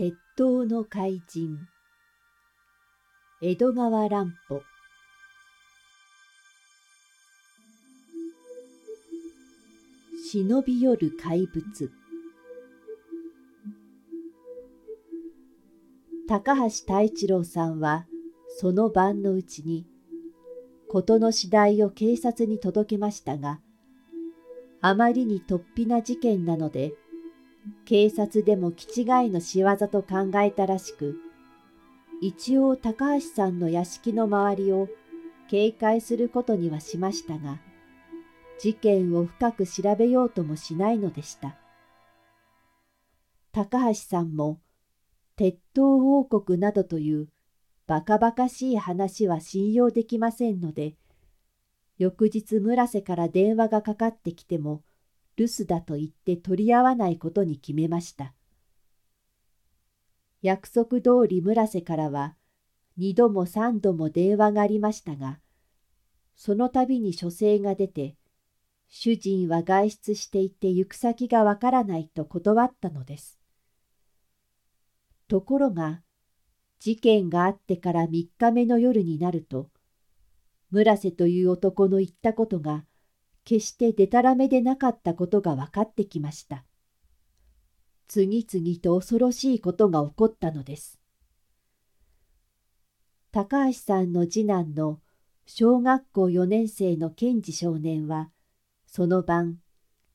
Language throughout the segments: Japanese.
鉄塔の怪人。江戸川乱歩。忍び寄る怪物。高橋太一郎さんはその晩のうちに事の次第を警察に届けましたがあまりに突飛な事件なので警察でも気違いの仕業と考えたらしく一応高橋さんの屋敷の周りを警戒することにはしましたが事件を深く調べようともしないのでした。高橋さんも鉄塔王国などというバカバカしい話は信用できませんので、翌日村瀬から電話がかかってきても留守だと言って取り合わないことに決めました。約束通り村瀬からは二度も三度も電話がありましたが、その度に書生が出て、主人は外出していて行く先がわからないと断ったのです。ところが、事件があってから三日目の夜になると、村瀬という男の言ったことが、決してでたらめでなかったことが分かってきました。次々と恐ろしいことが起こったのです。高橋さんの次男の小学校4年生の賢治少年は、その晩、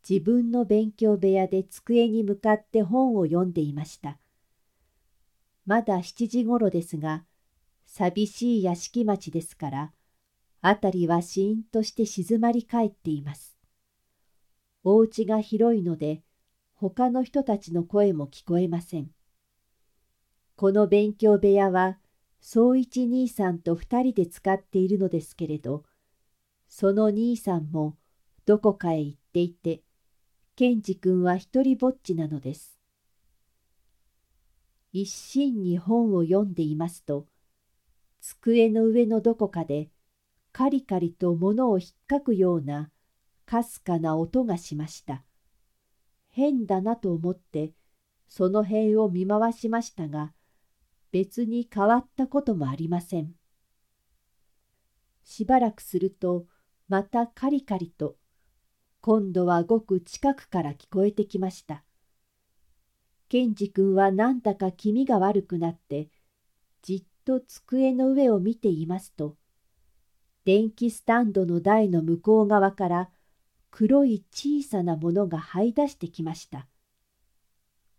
自分の勉強部屋で机に向かって本を読んでいました。まだ7時ごろですが、寂しい屋敷町ですから、あたりはシーンとして静まり返っています。お家が広いので、他の人たちの声も聞こえません。この勉強部屋は、総一兄さんと二人で使っているのですけれど、その兄さんも、どこかへ行っていて、ケンジ君は一りぼっちなのです。一心に本を読んでいますと、机の上のどこかで、カリカリと物をひっかくような、かすかな音がしました。変だなと思って、その辺を見回しましたが、別に変わったこともありません。しばらくすると、またカリカリと、今度はごく近くから聞こえてきました。ケンジ君はなんだか気味が悪くなって、じっと机の上を見ていますと、電気スタンドの台の向こう側から黒い小さなものが這い出してきました。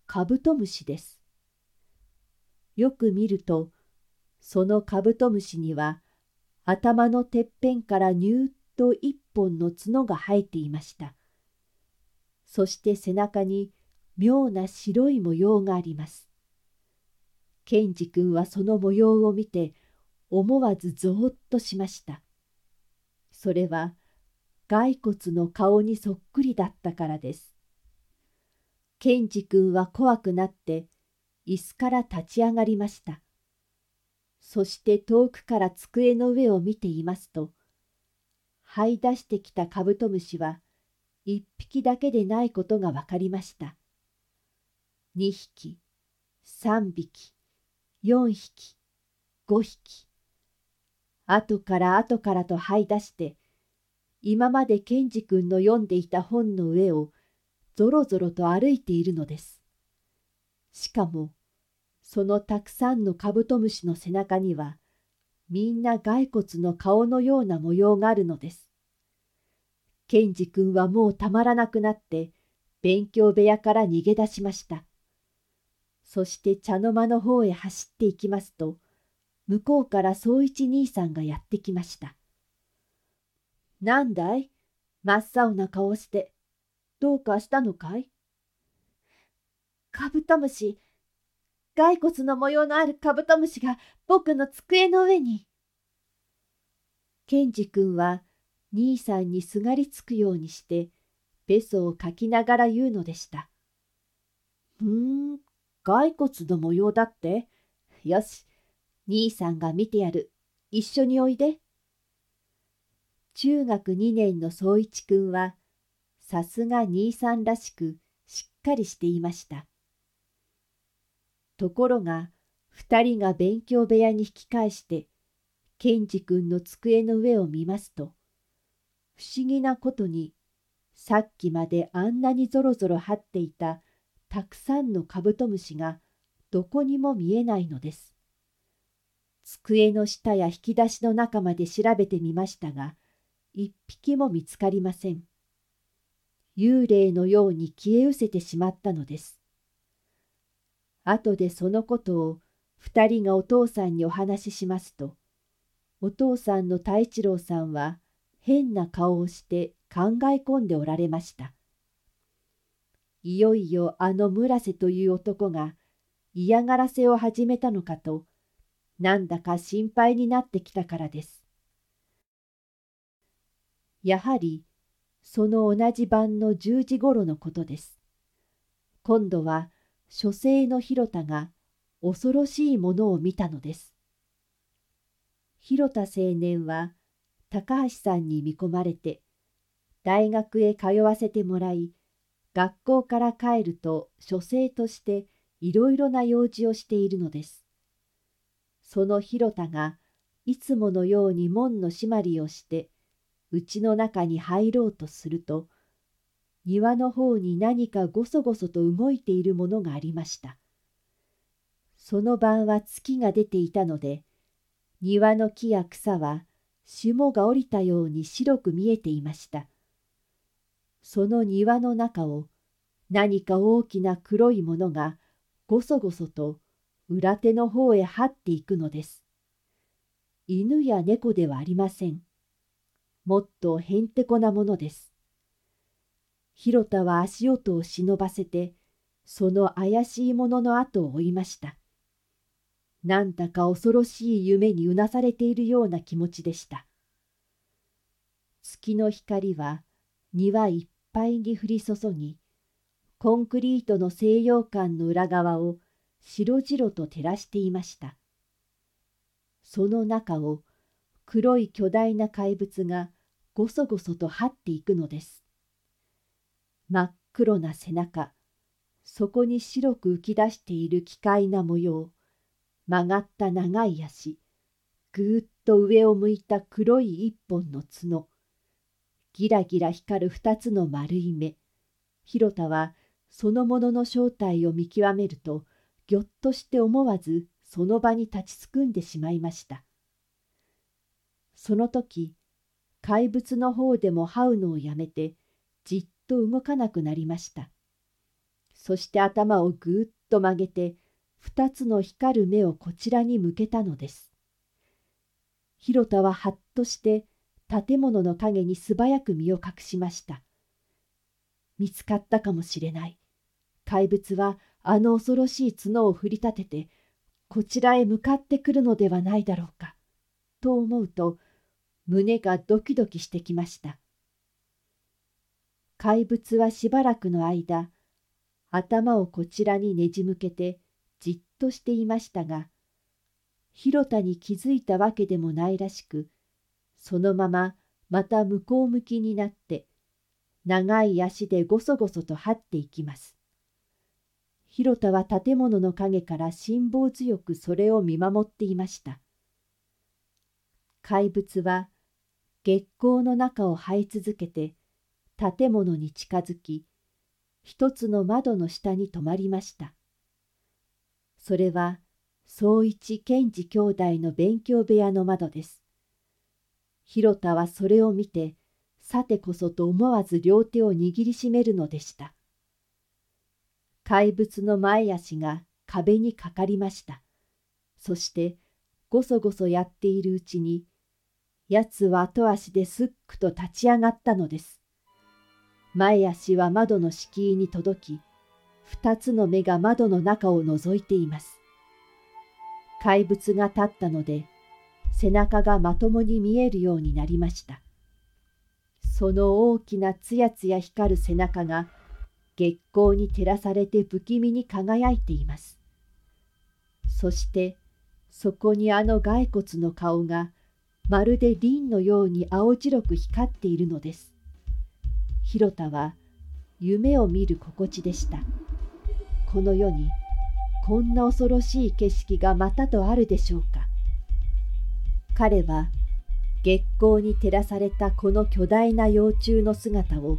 カブトムシです。よく見ると、そのカブトムシには頭のてっぺんからニューッと一本の角が生えていました。そして背中に妙な白い模様があります。ケンジ君はその模様を見て思わずぞーっとしました。それは骸骨の顔にそっくりだったからです。ケンジ君は怖くなって椅子から立ち上がりました。そして遠くから机の上を見ていますと、這い出してきたカブトムシは一匹だけでないことが分かりました。二匹、三匹、四匹、五匹。後から後からと這い出して、今までケンジ君の読んでいた本の上をぞろぞろと歩いているのです。しかも、そのたくさんのカブトムシの背中には、みんな骸骨の顔のような模様があるのです。ケンジ君はもうたまらなくなって、勉強部屋から逃げ出しました。そして茶の間の方へ走って行きますと、向こうから総一兄さんがやってきました。なんだい？真っ青な顔して、どうかしたのかいカブトムシ、骸骨の模様のあるカブトムシが僕の机の上に。ケンジ君は兄さんにすがりつくようにしてべそをかきながら言うのでした。ふーん、骸骨の模様だって？よし、兄さんが見てやる。一緒においで。中学2年の宗一くんは、さすが兄さんらしくしっかりしていました。ところが二人が勉強部屋に引き返して賢治君の机の上を見ますと不思議なことにさっきまであんなにぞろぞろ張っていたたくさんのカブトムシがどこにも見えないのです。机の下や引き出しの中まで調べてみましたが一匹も見つかりません。幽霊のように消え失せてしまったのです。後でそのことを二人がお父さんにお話ししますと、お父さんの太一郎さんは変な顔をして考え込んでおられました。いよいよあの村瀬という男が嫌がらせを始めたのかと、なんだか心配になってきたからです。やはりその同じ晩の10時ごろのことです。今度は書生の広田が恐ろしいものを見たのです。広田青年は高橋さんに見込まれて大学へ通わせてもらい学校から帰ると書生としていろいろな用事をしているのです。その広田がいつものように門の締まりをして家の中に入ろうとすると庭の方に何かごそごそと動いているものがありました。その晩は月が出ていたので、庭の木や草は霜が降りたように白く見えていました。その庭の中を何か大きな黒いものがごそごそと裏手の方へ這っていくのです。犬や猫ではありません。もっとへんてこなものです。広田は足音を忍ばせて、その怪しいものの後を追いました。なんだか恐ろしい夢にうなされているような気持ちでした。月の光は庭いっぱいに降り注ぎ、コンクリートの西洋館の裏側を白々と照らしていました。その中を黒い巨大な怪物がごそごそと張っていくのです。真っ黒な背中、そこに白く浮き出している奇怪な模様、曲がった長い足、ぐーっと上を向いた黒い一本の角、ギラギラ光る二つの丸い目。広田はそのものの正体を見極めると、ぎょっとして思わずその場に立ちすくんでしまいました。その時、怪物の方でも這うのをやめて、じっと動かなくなりました。そして頭をぐーっと曲げて、二つの光る目をこちらに向けたのです。広田ははっとして建物の陰に素早く身を隠しました。見つかったかもしれない。怪物はあの恐ろしい角を振り立てて、こちらへ向かってくるのではないだろうか。と思うと、胸がドキドキしてきました。怪物はしばらくの間、頭をこちらにねじ向けてじっとしていましたが、広田に気づいたわけでもないらしく、そのまままた向こう向きになって、長い足でごそごそと這っていきます。広田は建物の陰から辛抱強くそれを見守っていました。怪物は月光の中を這い続けて、建物に近づき、一つの窓の下に止まりました。それは、総一賢治兄弟の勉強部屋の窓です。広田はそれを見て、さてこそと思わず両手を握りしめるのでした。怪物の前足が壁にかかりました。そして、ごそごそやっているうちに、やつは後足ですっくと立ち上がったのです。前足は窓の敷居に届き、二つの目が窓の中を覗いています。怪物が立ったので、背中がまともに見えるようになりました。その大きなつやつや光る背中が月光に照らされて不気味に輝いています。そしてそこにあの骸骨の顔がまるで凛のように青白く光っているのです。広田は夢を見る心地でした。この世にこんな恐ろしい景色がまたとあるでしょうか。彼は月光に照らされたこの巨大な幼虫の姿を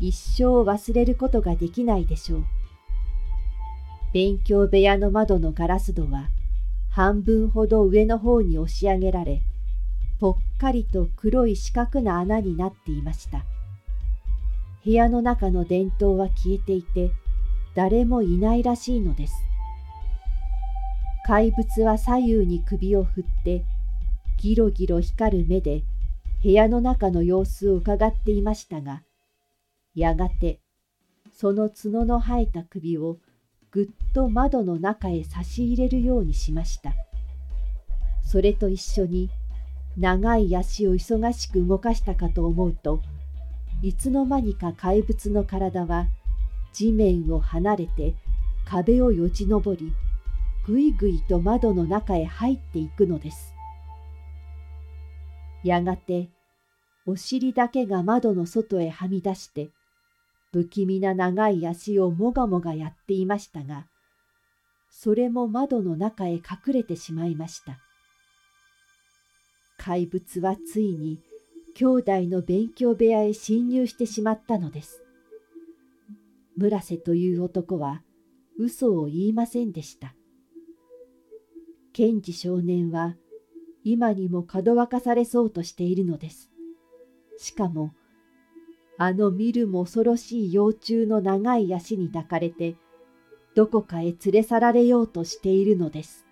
一生忘れることができないでしょう。勉強部屋の窓のガラス戸は半分ほど上の方に押し上げられ、ぽっかりと黒い四角な穴になっていました。部屋の中の電灯は消えていて、誰もいないらしいのです。怪物は左右に首を振って、ギロギロ光る目で部屋の中の様子を伺っていましたが、やがてその角の生えた首をぐっと窓の中へ差し入れるようにしました。それと一緒に長い足を忙しく動かしたかと思うと、いつの間にか怪物の体は地面を離れて壁をよじ登り、ぐいぐいと窓の中へ入っていくのです。やがてお尻だけが窓の外へはみ出して、不気味な長い足をもがもがやっていましたが、それも窓の中へ隠れてしまいました。怪物はついに兄弟の勉強部屋へ侵入してしまったのです。村瀬という男は嘘を言いませんでした。賢治少年は今にもかどわかされそうとしているのです。しかもあの見るも恐ろしい幼虫の長い足に抱かれて、どこかへ連れ去られようとしているのです。